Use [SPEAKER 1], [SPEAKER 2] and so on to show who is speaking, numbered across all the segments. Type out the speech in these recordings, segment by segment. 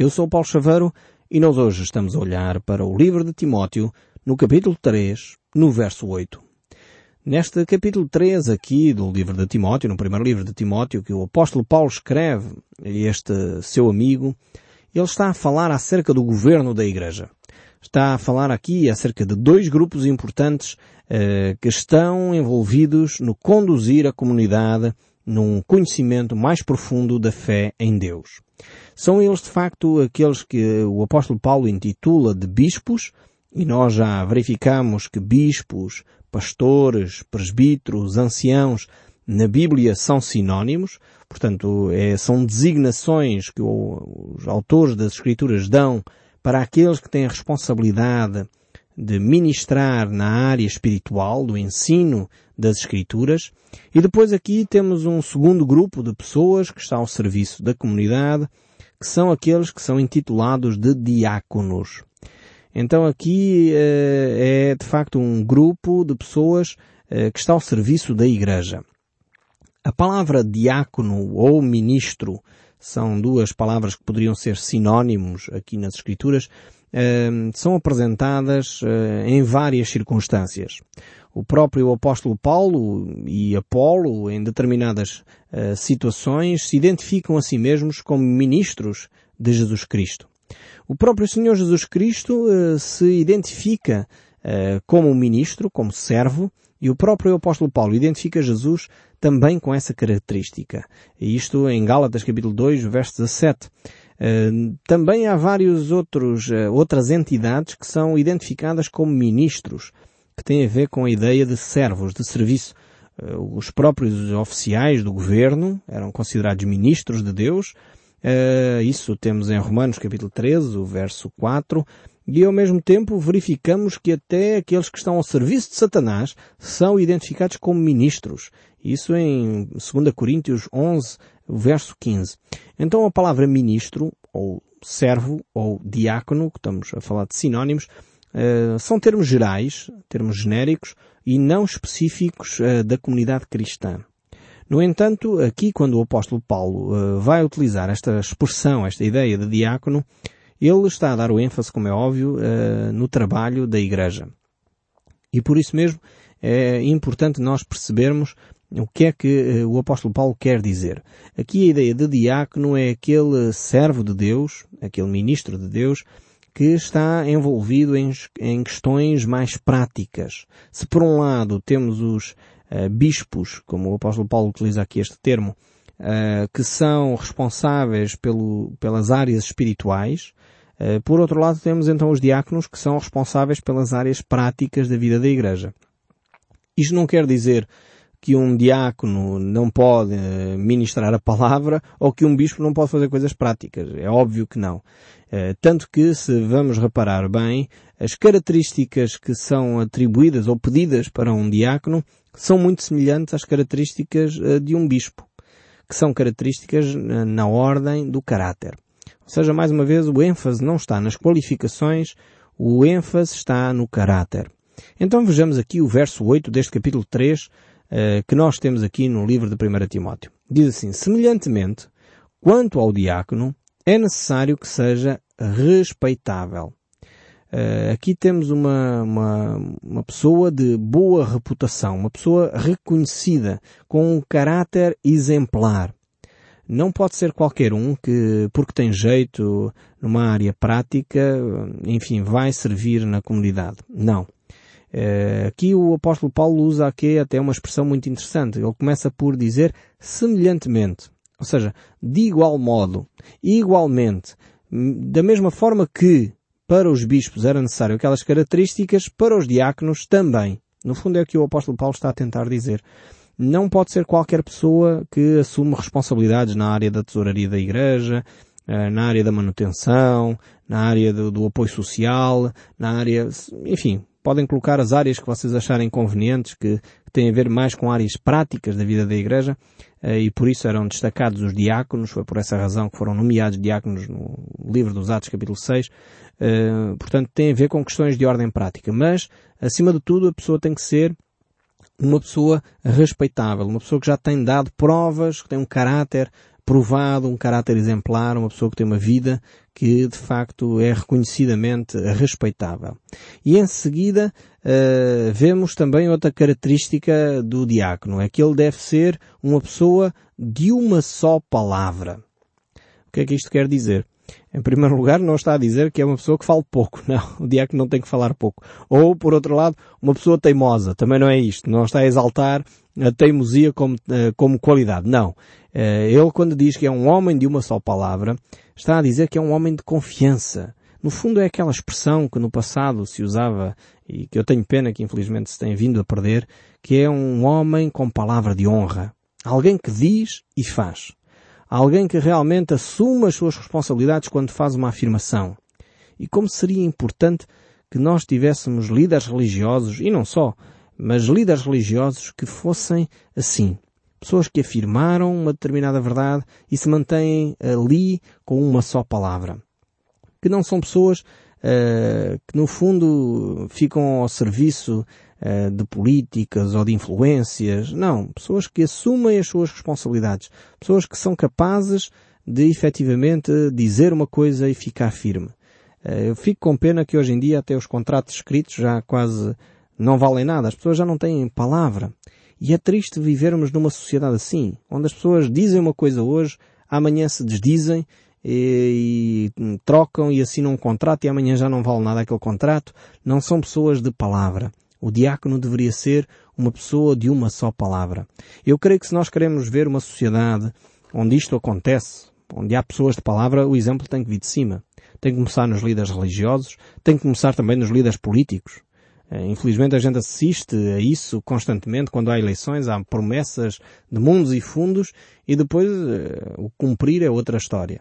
[SPEAKER 1] Eu sou Paulo Chaveiro e nós hoje estamos a olhar para o livro de Timóteo no capítulo 3, no verso 8. Neste capítulo 3 aqui do livro de Timóteo, no primeiro livro de Timóteo, que o apóstolo Paulo escreve a este seu amigo, ele está a falar acerca do governo da igreja. Está a falar aqui acerca de dois grupos importantes eh, que estão envolvidos no conduzir a comunidade num conhecimento mais profundo da fé em Deus. São eles, de facto, aqueles que o apóstolo Paulo intitula de bispos, e nós já verificamos que bispos, pastores, presbíteros, anciãos, na Bíblia são sinónimos, portanto, é, são designações que os autores das Escrituras dão para aqueles que têm a responsabilidade de ministrar na área espiritual, do ensino das Escrituras. E depois aqui temos um segundo grupo de pessoas que está ao serviço da comunidade, que são aqueles que são intitulados de diáconos. Então aqui eh, é de facto um grupo de pessoas eh, que está ao serviço da Igreja. A palavra diácono ou ministro são duas palavras que poderiam ser sinónimos aqui nas Escrituras, Ehm, são apresentadas eh, em várias circunstâncias. O próprio apóstolo Paulo e Apolo, em determinadas eh, situações, se identificam a si mesmos como ministros de Jesus Cristo. O próprio Senhor Jesus Cristo eh, se identifica como ministro, como servo, e o próprio apóstolo Paulo identifica Jesus também com essa característica. Isto em Gálatas capítulo 2, verso 17. Uh, também há vários outros, uh, outras entidades que são identificadas como ministros, que têm a ver com a ideia de servos, de serviço. Uh, os próprios oficiais do governo eram considerados ministros de Deus. isso temos em Romanos capítulo 13, o verso 4, e ao mesmo tempo verificamos que até aqueles que estão ao serviço de Satanás são identificados como ministros. Isso em 2 Coríntios 11, verso 15. Então a palavra ministro, ou servo, ou diácono, que estamos a falar de sinónimos, uh, são termos gerais, termos genéricos e não específicos uh, da comunidade cristã. No entanto, aqui quando o apóstolo Paulo uh, vai utilizar esta expressão, esta ideia de diácono, ele está a dar o ênfase, como é óbvio, no trabalho da Igreja. E por isso mesmo é importante nós percebermos o que é que o apóstolo Paulo quer dizer. Aqui a ideia de diácono é aquele servo de Deus, aquele ministro de Deus, que está envolvido em, em questões mais práticas. Se por um lado temos os uh, bispos, como o apóstolo Paulo utiliza aqui este termo, uh, que são responsáveis pelo, pelas áreas espirituais, eh, por outro lado, temos então os diáconos que são responsáveis pelas áreas práticas da vida da Igreja. Isto não quer dizer que um diácono não pode eh, ministrar a palavra ou que um bispo não pode fazer coisas práticas. É óbvio que não. Eh, tanto que, se vamos reparar bem, as características que são atribuídas ou pedidas para um diácono são muito semelhantes às características de um bispo, que são características na ordem do caráter. Ou seja, mais uma vez, o ênfase não está nas qualificações, o ênfase está no caráter. Então vejamos aqui o verso 8 deste capítulo 3 eh, que nós temos aqui no livro de 1 Timóteo. Diz assim, semelhantemente, quanto ao diácono, é necessário que seja respeitável. Uh, aqui temos uma, uma, uma, pessoa de boa reputação, uma pessoa reconhecida, com um caráter exemplar não pode ser qualquer um que, porque tem jeito numa área prática, enfim, vai servir na comunidade. Não. Eh, aqui o apóstolo Paulo usa aqui até uma expressão muito interessante. Ele começa por dizer semelhantemente. Ou seja, de igual modo, igualmente, da mesma forma que para os bispos era necessário aquelas características, para os diáconos também. No fundo é o que o apóstolo Paulo está a tentar dizer não pode ser qualquer pessoa que assume responsabilidades na área da tesouraria da igreja, eh, na área da manutenção, na área do, do, apoio social, na área, enfim, podem colocar as áreas que vocês acharem convenientes, que, têm a ver mais com áreas práticas da vida da igreja, eh, e por isso eram destacados os diáconos, foi por essa razão que foram nomeados diáconos no livro dos Atos capítulo 6, eh, portanto tem a ver com questões de ordem prática, mas, acima de tudo, a pessoa tem que ser uma pessoa respeitável, uma pessoa que já tem dado provas, que tem um caráter provado, um caráter exemplar, uma pessoa que tem uma vida que de facto é reconhecidamente respeitável. E em seguida uh, vemos também outra característica do diácono, é que ele deve ser uma pessoa de uma só palavra. O que é que isto quer dizer? Em primeiro lugar, não está a dizer que é uma pessoa que fala pouco. Não, o diácono não tem que falar pouco. Ou, por outro lado, uma pessoa teimosa. Também não é isto. Não está a exaltar a teimosia como, eh, como qualidade. Não. Eh, ele, quando diz que é um homem de uma só palavra, está a dizer que é um homem de confiança. No fundo é aquela expressão que no passado se usava e que eu tenho pena que infelizmente se tem vindo a perder, que é um homem com palavra de honra. Alguém que diz e faz. Alguém que realmente assume as suas responsabilidades quando faz uma afirmação. E como seria importante que nós tivéssemos líderes religiosos, e não só, mas líderes religiosos que fossem assim. Pessoas que afirmaram uma determinada verdade e se mantêm ali com uma só palavra. Que não são pessoas uh, que no fundo ficam ao serviço uh, de políticas ou de influências. Não. Pessoas que assumem as suas responsabilidades. Pessoas que são capazes de efetivamente dizer uma coisa e ficar firme. Uh, eu fico com pena que hoje em dia até os contratos escritos já quase não valem nada. As pessoas já não têm palavra. E é triste vivermos numa sociedade assim, onde as pessoas dizem uma coisa hoje, amanhã se desdizem e, e, trocam e assinam um contrato e amanhã já não vale nada aquele contrato. Não são pessoas de palavra. O diácono deveria ser uma pessoa de uma só palavra. Eu creio que se nós queremos ver uma sociedade onde isto acontece, onde há pessoas de palavra, o exemplo tem que vir de cima. Tem que começar nos líderes religiosos, tem que começar também nos líderes políticos. Eh, infelizmente a gente assiste a isso constantemente quando há eleições, há promessas de mundos e fundos e depois uh, o cumprir é outra história.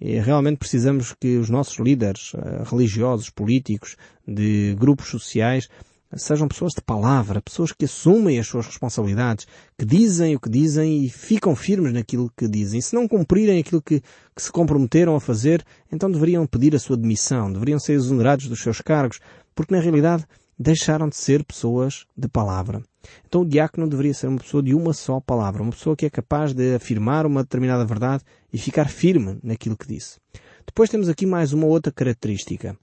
[SPEAKER 1] E realmente precisamos que os nossos líderes uh, religiosos, políticos, de grupos sociais, sejam pessoas de palavra, pessoas que assumem as suas responsabilidades, que dizem o que dizem e ficam firmes naquilo que dizem. Se não cumprirem aquilo que, que se comprometeram a fazer, então deveriam pedir a sua demissão, deveriam ser exonerados dos seus cargos, porque na realidade deixaram de ser pessoas de palavra. Então o diácono deveria ser uma pessoa de uma só palavra, uma pessoa que é capaz de afirmar uma determinada verdade e ficar firme naquilo que disse. Depois temos aqui mais uma outra característica.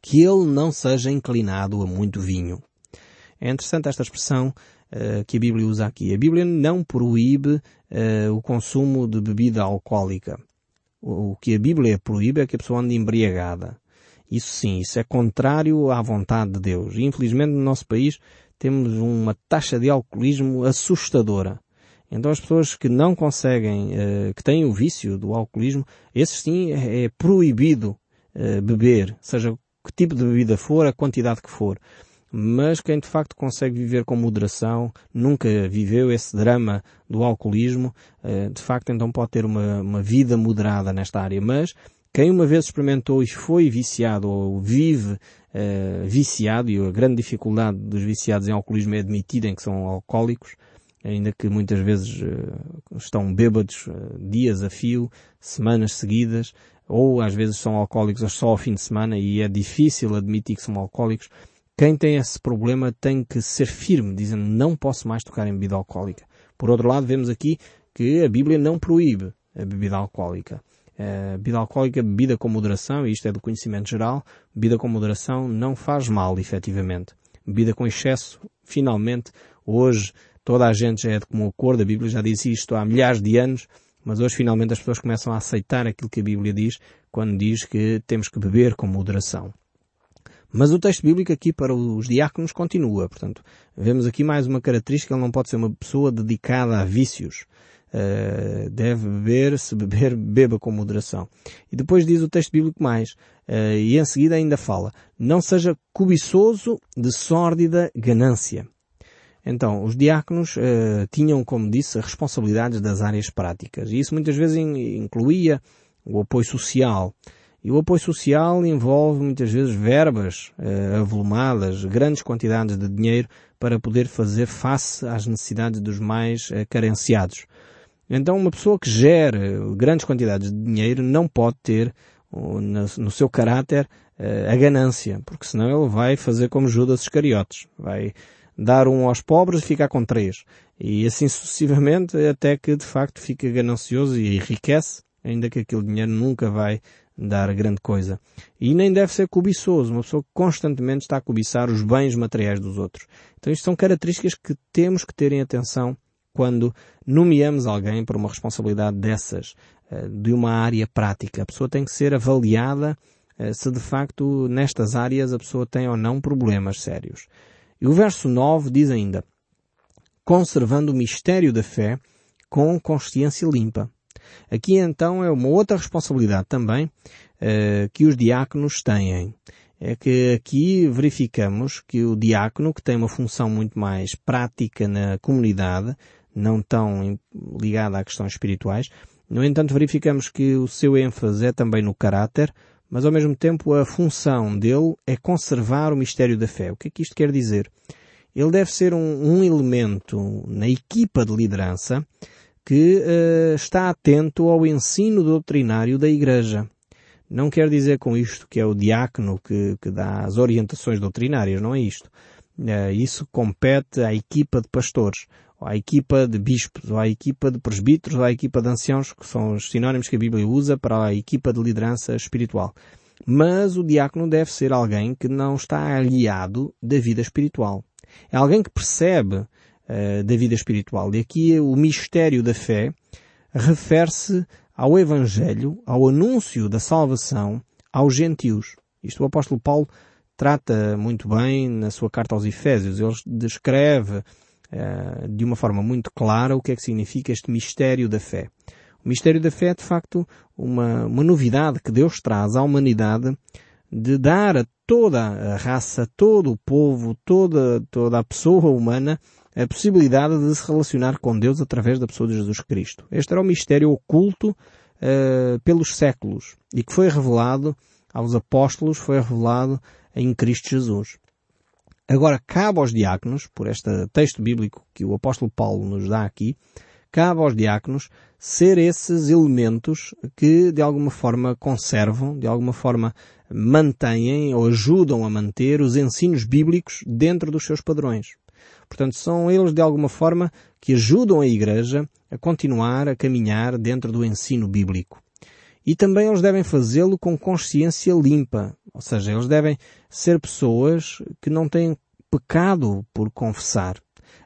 [SPEAKER 1] Que ele não seja inclinado a muito vinho. É interessante esta expressão uh, que a Bíblia usa aqui. A Bíblia não proíbe uh, o consumo de bebida alcoólica. O, o que a Bíblia proíbe é que a pessoa ande embriagada. Isso sim, isso é contrário à vontade de Deus. E infelizmente no nosso país temos uma taxa de alcoolismo assustadora. Então as pessoas que não conseguem, uh, que têm o vício do alcoolismo, esses sim é, é proibido uh, beber, seja que tipo de bebida for, a quantidade que for. Mas quem de facto consegue viver com moderação, nunca viveu esse drama do alcoolismo, uh, de facto então pode ter uma, uma vida moderada nesta área. Mas quem uma vez experimentou e foi viciado ou vive uh, viciado, e a grande dificuldade dos viciados em alcoolismo é admitirem que são alcoólicos, ainda que muitas vezes uh, estão bêbados uh, dias a fio, semanas seguidas, ou às vezes são alcoólicos só ao fim de semana e é difícil admitir que são alcoólicos. Quem tem esse problema tem que ser firme, dizendo não posso mais tocar em bebida alcoólica. Por outro lado, vemos aqui que a Bíblia não proíbe a bebida alcoólica. Uh, bebida alcoólica, bebida com moderação, e isto é do conhecimento geral, bebida com moderação não faz mal, efetivamente. Bebida com excesso, finalmente, hoje toda a gente já é de comum acordo, a Bíblia já disse isto há milhares de anos, mas hoje finalmente as pessoas começam a aceitar aquilo que a Bíblia diz quando diz que temos que beber com moderação. Mas o texto bíblico aqui para os diáconos continua, portanto, vemos aqui mais uma característica, ele não pode ser uma pessoa dedicada a vícios. Uh, deve beber, se beber, beba com moderação. E depois diz o texto bíblico mais, uh, e em seguida ainda fala, não seja cobiçoso de sórdida ganância. Então, os diáconos uh, tinham, como disse, responsabilidades das áreas práticas. E isso muitas vezes incluía o apoio social. E o apoio social envolve muitas vezes verbas uh, avolumadas, grandes quantidades de dinheiro para poder fazer face às necessidades dos mais uh, carenciados. Então uma pessoa que gera grandes quantidades de dinheiro não pode ter no seu caráter eh, a ganância, porque senão ele vai fazer como Judas Iscariotes, vai dar um aos pobres e ficar com três. E assim sucessivamente, até que de facto fica ganancioso e enriquece, ainda que aquele dinheiro nunca vai dar grande coisa. E nem deve ser cobiçoso, uma pessoa que constantemente está a cobiçar os bens materiais dos outros. Então isto são características que temos que ter em atenção quando nomeamos alguém para uma responsabilidade dessas, eh, de uma área prática. A pessoa tem que ser avaliada eh, se de facto nestas áreas a pessoa tem ou não problemas sérios. E o verso 9 diz ainda, conservando o mistério da fé com consciência limpa. Aqui então é uma outra responsabilidade também uh, que os diáconos têm. É que aqui verificamos que o diácono, que tem uma função muito mais prática na comunidade, não tão ligada a questões espirituais, no entanto verificamos que o seu ênfase é também no caráter, mas ao mesmo tempo a função dele é conservar o mistério da fé. O que é que isto quer dizer? Ele deve ser um, um elemento na equipa de liderança que uh, está atento ao ensino doutrinário da Igreja. Não quer dizer com isto que é o diácono que, que dá as orientações doutrinárias, não é isto. Uh, isso compete à equipa de pastores, à equipa de bispos, ou à equipa de presbíteros, ou à equipa de anciãos, que são os sinónimos que a Bíblia usa para a equipa de liderança espiritual. Mas o diácono deve ser alguém que não está aliado da vida espiritual. É alguém que percebe eh, da vida espiritual. E aqui o mistério da fé refere-se ao Evangelho, ao anúncio da salvação aos gentios. Isto o apóstolo Paulo trata muito bem na sua carta aos Efésios. Ele descreve uh, de uma forma muito clara o que é que significa este mistério da fé. O mistério da fé é de facto uma, uma novidade que Deus traz à humanidade de dar a toda a raça, todo o povo, toda, toda a pessoa humana a possibilidade de se relacionar com Deus através da pessoa de Jesus Cristo. Este era o mistério oculto uh, pelos séculos e que foi revelado aos apóstolos, foi revelado em Cristo Jesus. Agora, cabe aos diáconos, por este texto bíblico que o apóstolo Paulo nos dá aqui, cabe aos diáconos ser esses elementos que de alguma forma conservam, de alguma forma mantêm ou ajudam a manter os ensinos bíblicos dentro dos seus padrões. Portanto, são eles de alguma forma que ajudam a Igreja a continuar a caminhar dentro do ensino bíblico. E também eles devem fazê-lo com consciência limpa, ou seja, eles devem ser pessoas que não têm pecado por confessar.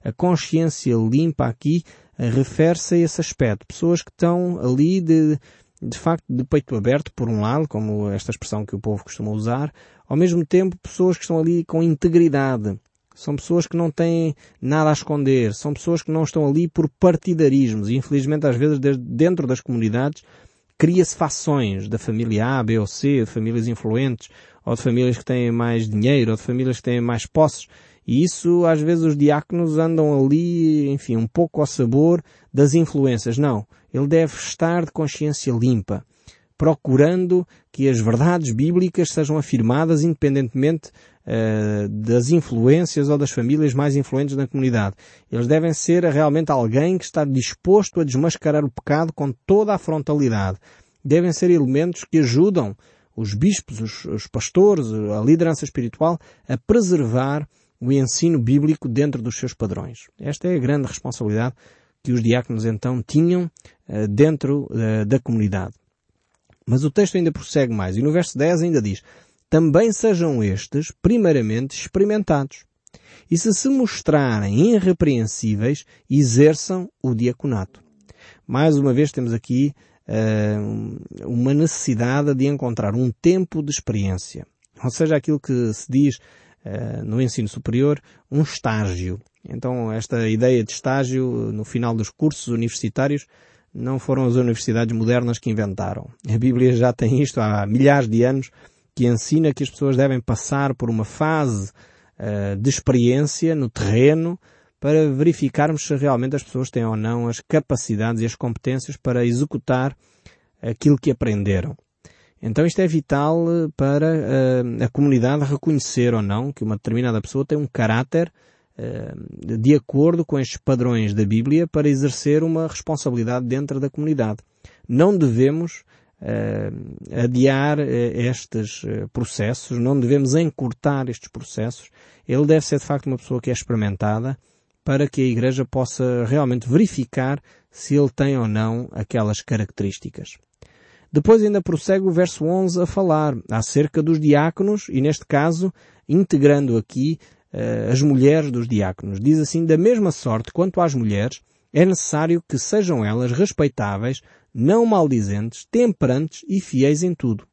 [SPEAKER 1] A consciência limpa aqui refere-se a esse aspecto. Pessoas que estão ali de, de facto de peito aberto, por um lado, como esta expressão que o povo costuma usar, ao mesmo tempo pessoas que estão ali com integridade, são pessoas que não têm nada a esconder. São pessoas que não estão ali por partidarismos. E infelizmente às vezes dentro das comunidades cria-se fações da família A, B ou C, de famílias influentes, ou de famílias que têm mais dinheiro, ou de famílias que têm mais posses. E isso, às vezes, os diáconos andam ali, enfim, um pouco ao sabor das influências. Não. Ele deve estar de consciência limpa, procurando que as verdades bíblicas sejam afirmadas independentemente uh, das influências ou das famílias mais influentes na comunidade. Eles devem ser realmente alguém que está disposto a desmascarar o pecado com toda a frontalidade. Devem ser elementos que ajudam os bispos, os, os pastores, a liderança espiritual a preservar o ensino bíblico dentro dos seus padrões. Esta é a grande responsabilidade que os diáconos então tinham uh, dentro uh, da comunidade. Mas o texto ainda prossegue mais e no verso 10 ainda diz também sejam estes, primeiramente, experimentados. E se se mostrarem irrepreensíveis, exerçam o diaconato. Mais uma vez temos aqui uh, uma necessidade de encontrar um tempo de experiência. Ou seja, aquilo que se diz uh, no ensino superior, um estágio. Então, esta ideia de estágio no final dos cursos universitários não foram as universidades modernas que inventaram. A Bíblia já tem isto há milhares de anos que ensina que as pessoas devem passar por uma fase uh, de experiência no terreno para verificarmos se realmente as pessoas têm ou não as capacidades e as competências para executar aquilo que aprenderam. Então isto é vital eh, para uh, a comunidade reconhecer ou não que uma determinada pessoa tem um caráter de acordo com estes padrões da Bíblia para exercer uma responsabilidade dentro da comunidade. Não devemos uh, adiar uh, estes processos, não devemos encurtar estes processos. Ele deve ser de facto uma pessoa que é experimentada para que a Igreja possa realmente verificar se ele tem ou não aquelas características. Depois ainda prossegue o verso 11 a falar acerca dos diáconos e neste caso integrando aqui as mulheres dos diáconos. Diz assim, da mesma sorte quanto às mulheres, é necessário que sejam elas respeitáveis, não maldizentes, temperantes e fiéis em tudo.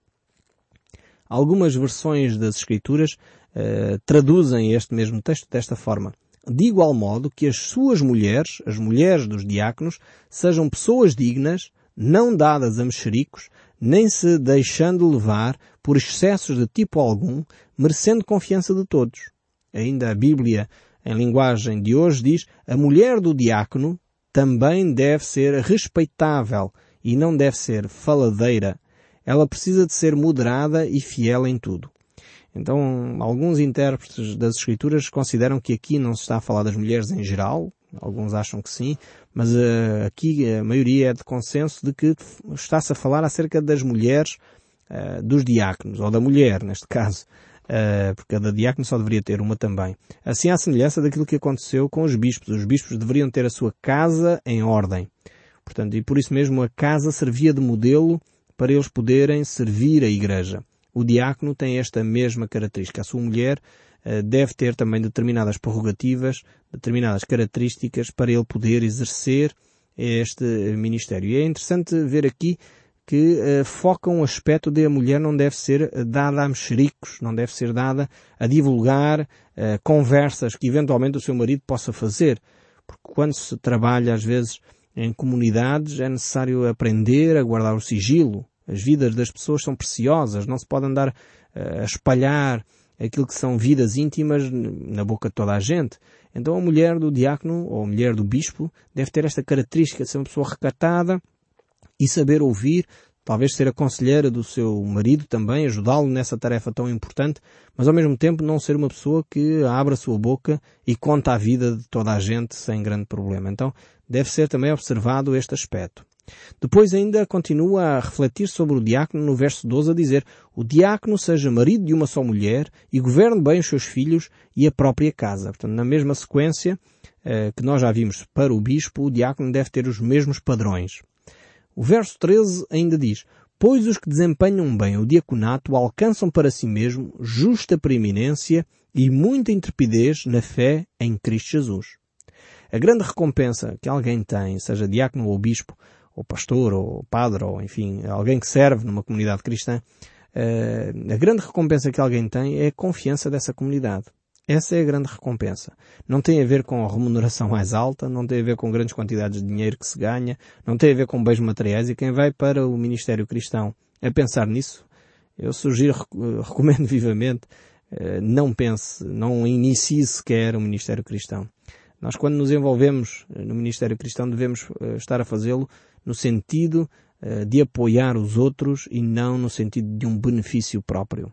[SPEAKER 1] Algumas versões das Escrituras uh, traduzem este mesmo texto desta forma. De igual modo que as suas mulheres, as mulheres dos diáconos, sejam pessoas dignas, não dadas a mexericos, nem se deixando levar por excessos de tipo algum, merecendo confiança de todos. Ainda a Bíblia, em linguagem de hoje, diz a mulher do diácono também deve ser respeitável e não deve ser faladeira. Ela precisa de ser moderada e fiel em tudo. Então, alguns intérpretes das Escrituras consideram que aqui não se está a falar das mulheres em geral, alguns acham que sim, mas uh, aqui a maioria é de consenso de que está-se a falar acerca das mulheres uh, dos diáconos, ou da mulher, neste caso uh, porque cada diácono só deveria ter uma também. Assim à semelhança daquilo que aconteceu com os bispos. Os bispos deveriam ter a sua casa em ordem. Portanto, e por isso mesmo a casa servia de modelo para eles poderem servir a igreja. O diácono tem esta mesma característica. A sua mulher uh, deve ter também determinadas prerrogativas, determinadas características para ele poder exercer este ministério. E é interessante ver aqui que uh, foca um aspecto de a mulher não deve ser eh, dada a mexericos, não deve ser dada a divulgar uh, conversas que eventualmente o seu marido possa fazer. Porque quando se trabalha às vezes em comunidades é necessário aprender a guardar o sigilo. As vidas das pessoas são preciosas, não se pode andar uh, a espalhar aquilo que são vidas íntimas na boca de toda a gente. Então a mulher do diácono ou a mulher do bispo deve ter esta característica de ser uma pessoa recatada, e saber ouvir, talvez ser a conselheira do seu marido também, ajudá-lo nessa tarefa tão importante, mas ao mesmo tempo não ser uma pessoa que abre a sua boca e conta a vida de toda a gente sem grande problema. Então deve ser também observado este aspecto. Depois ainda continua a refletir sobre o diácono no verso 12 a dizer o diácono seja marido de uma só mulher e governe bem os seus filhos e a própria casa. Portanto, na mesma sequência eh, que nós já vimos para o bispo, o diácono deve ter os mesmos padrões. O verso 13 ainda diz, Pois os que desempenham bem o diaconato alcançam para si mesmo justa preeminência e muita intrepidez na fé em Cristo Jesus. A grande recompensa que alguém tem, seja diácono ou bispo, ou pastor, ou padre, ou enfim, alguém que serve numa comunidade cristã, eh, a grande recompensa que alguém tem é a confiança dessa comunidade. Essa é a grande recompensa. Não tem a ver com a remuneração mais alta, não tem a ver com grandes quantidades de dinheiro que se ganha, não tem a ver com bens materiais e quem vai para o Ministério Cristão a pensar nisso, eu sugiro, recomendo vivamente, eh, não pense, não inicie sequer o Ministério Cristão. Nós quando nos envolvemos eh, no Ministério Cristão devemos eh, estar a fazê-lo no sentido de apoiar os outros e não no sentido de um benefício próprio.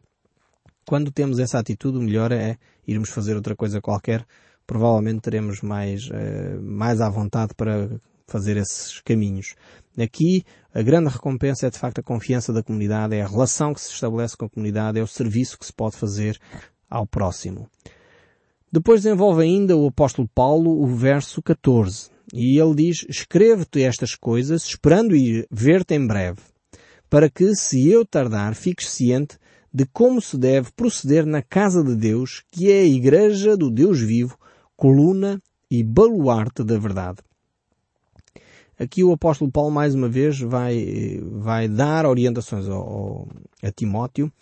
[SPEAKER 1] Quando temos essa atitude, o melhor é irmos fazer outra coisa qualquer. Provavelmente teremos mais, uh, mais à vontade para fazer esses caminhos. Aqui, a grande recompensa é de facto a confiança da comunidade, é a relação que se estabelece com a comunidade, é o serviço que se pode fazer ao próximo. Depois desenvolve ainda o apóstolo Paulo o verso 14. E ele diz, escrevo-te estas coisas, esperando ir ver-te em breve, para que, se eu tardar, fiques ciente de como se deve proceder na casa de Deus, que é a igreja do Deus vivo, coluna e baluarte da verdade. Aqui o apóstolo Paulo mais uma vez vai, vai dar orientações ao, ao, a Timóteo,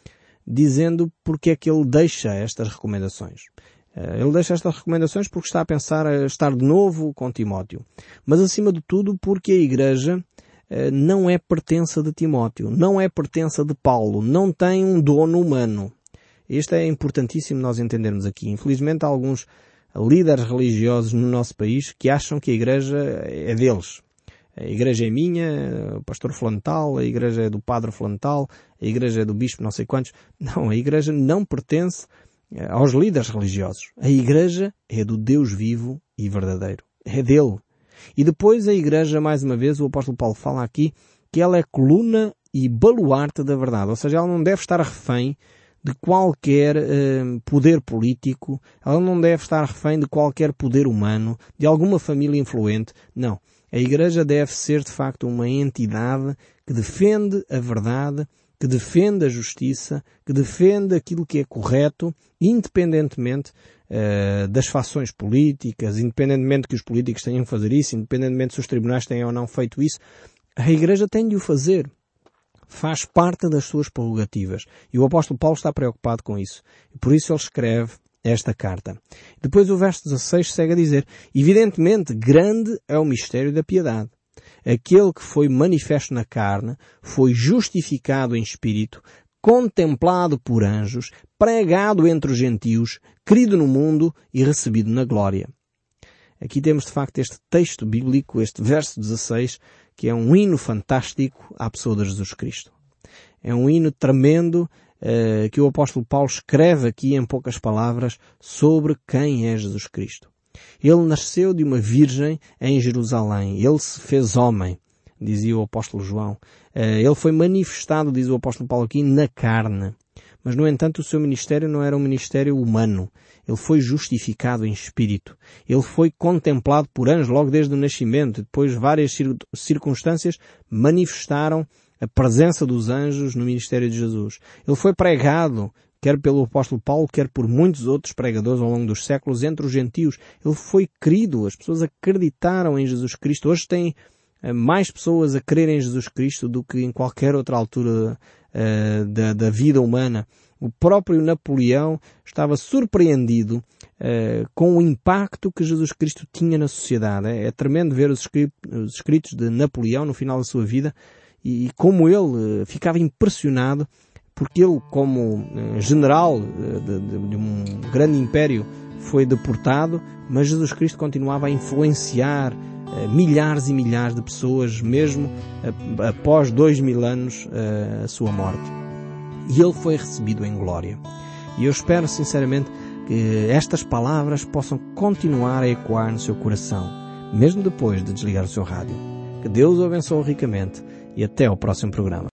[SPEAKER 1] dizendo porque é que ele deixa estas recomendações. Eh, ele deixa estas recomendações porque está a pensar a estar de novo com Timóteo. Mas acima de tudo porque a igreja não é pertença de Timóteo, não é pertença de Paulo, não tem um dono humano. Isto é importantíssimo nós entendermos aqui. Infelizmente há alguns líderes religiosos no nosso país que acham que a igreja é deles. A igreja é minha, o pastor flantal, a igreja é do padre flantal, a igreja é do bispo não sei quantos. Não, a igreja não pertence eh, aos líderes religiosos. A igreja é do Deus vivo e verdadeiro. É dele. E depois a igreja, mais uma vez, o apóstolo Paulo fala aqui que ela é coluna e baluarte da verdade. Ou seja, ela não deve estar refém de qualquer eh, poder político, ela não deve estar refém de qualquer poder humano, de alguma família influente. Não. A Igreja deve ser, de facto, uma entidade que defende a verdade, que defende a justiça, que defende aquilo que é correto, independentemente uh, das fações políticas, independentemente que os políticos tenham que fazer isso, independentemente se os tribunais tenham ou não feito isso. A Igreja tem de o fazer faz parte das suas prerrogativas. E o apóstolo Paulo está preocupado com isso. E por isso ele escreve esta carta. Depois o verso 16 segue a dizer, evidentemente grande é o mistério da piedade. Aquele que foi manifesto na carne, foi justificado em espírito, contemplado por anjos, pregado entre os gentios, querido no mundo e recebido na glória. Aqui temos de facto este texto bíblico, este verso 16, que é um hino fantástico à pessoa de Jesus Cristo. É um hino tremendo uh, que o apóstolo Paulo escreve aqui em poucas palavras sobre quem é Jesus Cristo. Ele nasceu de uma virgem em Jerusalém. Ele se fez homem, dizia o apóstolo João. Uh, ele foi manifestado, diz o apóstolo Paulo aqui, na carne. Mas, no entanto, o seu ministério não era um ministério humano. Ele foi justificado em espírito. Ele foi contemplado por anjos logo desde o nascimento. Depois, várias circunstâncias manifestaram a presença dos anjos no ministério de Jesus. Ele foi pregado, quer pelo apóstolo Paulo, quer por muitos outros pregadores ao longo dos séculos, entre os gentios. Ele foi querido. As pessoas acreditaram em Jesus Cristo. Hoje tem eh, mais pessoas a crer em Jesus Cristo do que em qualquer outra altura uh, da, da, vida humana. O próprio Napoleão estava surpreendido uh, com o impacto que Jesus Cristo tinha na sociedade. É, é tremendo ver os, os, escritos de Napoleão no final da sua vida e, e como ele uh, ficava impressionado porque ele, como general de, de, de um grande império, foi deportado, mas Jesus Cristo continuava a influenciar eh, milhares e milhares de pessoas, mesmo após dois mil anos eh, a sua morte. E ele foi recebido em glória. E eu espero sinceramente que estas palavras possam continuar a ecoar no seu coração, mesmo depois de desligar o seu rádio. Que Deus o abençoe ricamente e até ao próximo programa.